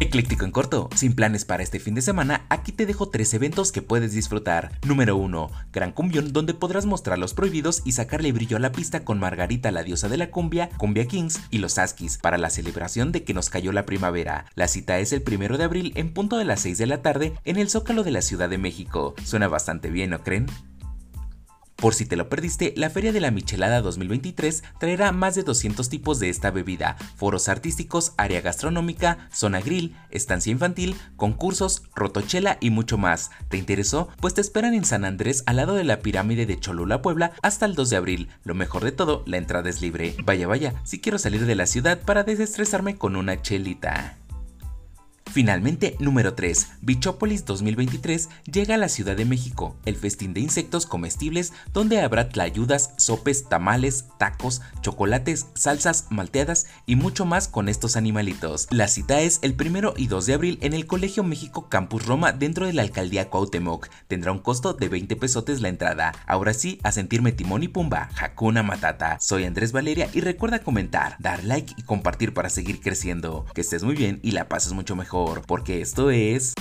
Ecléctico en corto, sin planes para este fin de semana, aquí te dejo tres eventos que puedes disfrutar. Número 1. Gran Cumbión, donde podrás mostrar los prohibidos y sacarle brillo a la pista con Margarita, la diosa de la cumbia, Cumbia Kings y los Askis, para la celebración de que nos cayó la primavera. La cita es el primero de abril en punto de las 6 de la tarde en el Zócalo de la Ciudad de México. Suena bastante bien, ¿no creen? Por si te lo perdiste, la Feria de la Michelada 2023 traerá más de 200 tipos de esta bebida, foros artísticos, área gastronómica, zona grill, estancia infantil, concursos, rotochela y mucho más. ¿Te interesó? Pues te esperan en San Andrés al lado de la pirámide de Cholula, Puebla, hasta el 2 de abril. Lo mejor de todo, la entrada es libre. Vaya, vaya, si quiero salir de la ciudad para desestresarme con una chelita. Finalmente, número 3. Bichópolis 2023 llega a la Ciudad de México, el festín de insectos comestibles donde habrá tlayudas, sopes, tamales, tacos, chocolates, salsas, malteadas y mucho más con estos animalitos. La cita es el 1 y 2 de abril en el Colegio México Campus Roma dentro de la alcaldía Cuauhtémoc. Tendrá un costo de 20 pesotes la entrada. Ahora sí, a sentirme timón y pumba, Hakuna Matata. Soy Andrés Valeria y recuerda comentar, dar like y compartir para seguir creciendo. Que estés muy bien y la pases mucho mejor porque esto es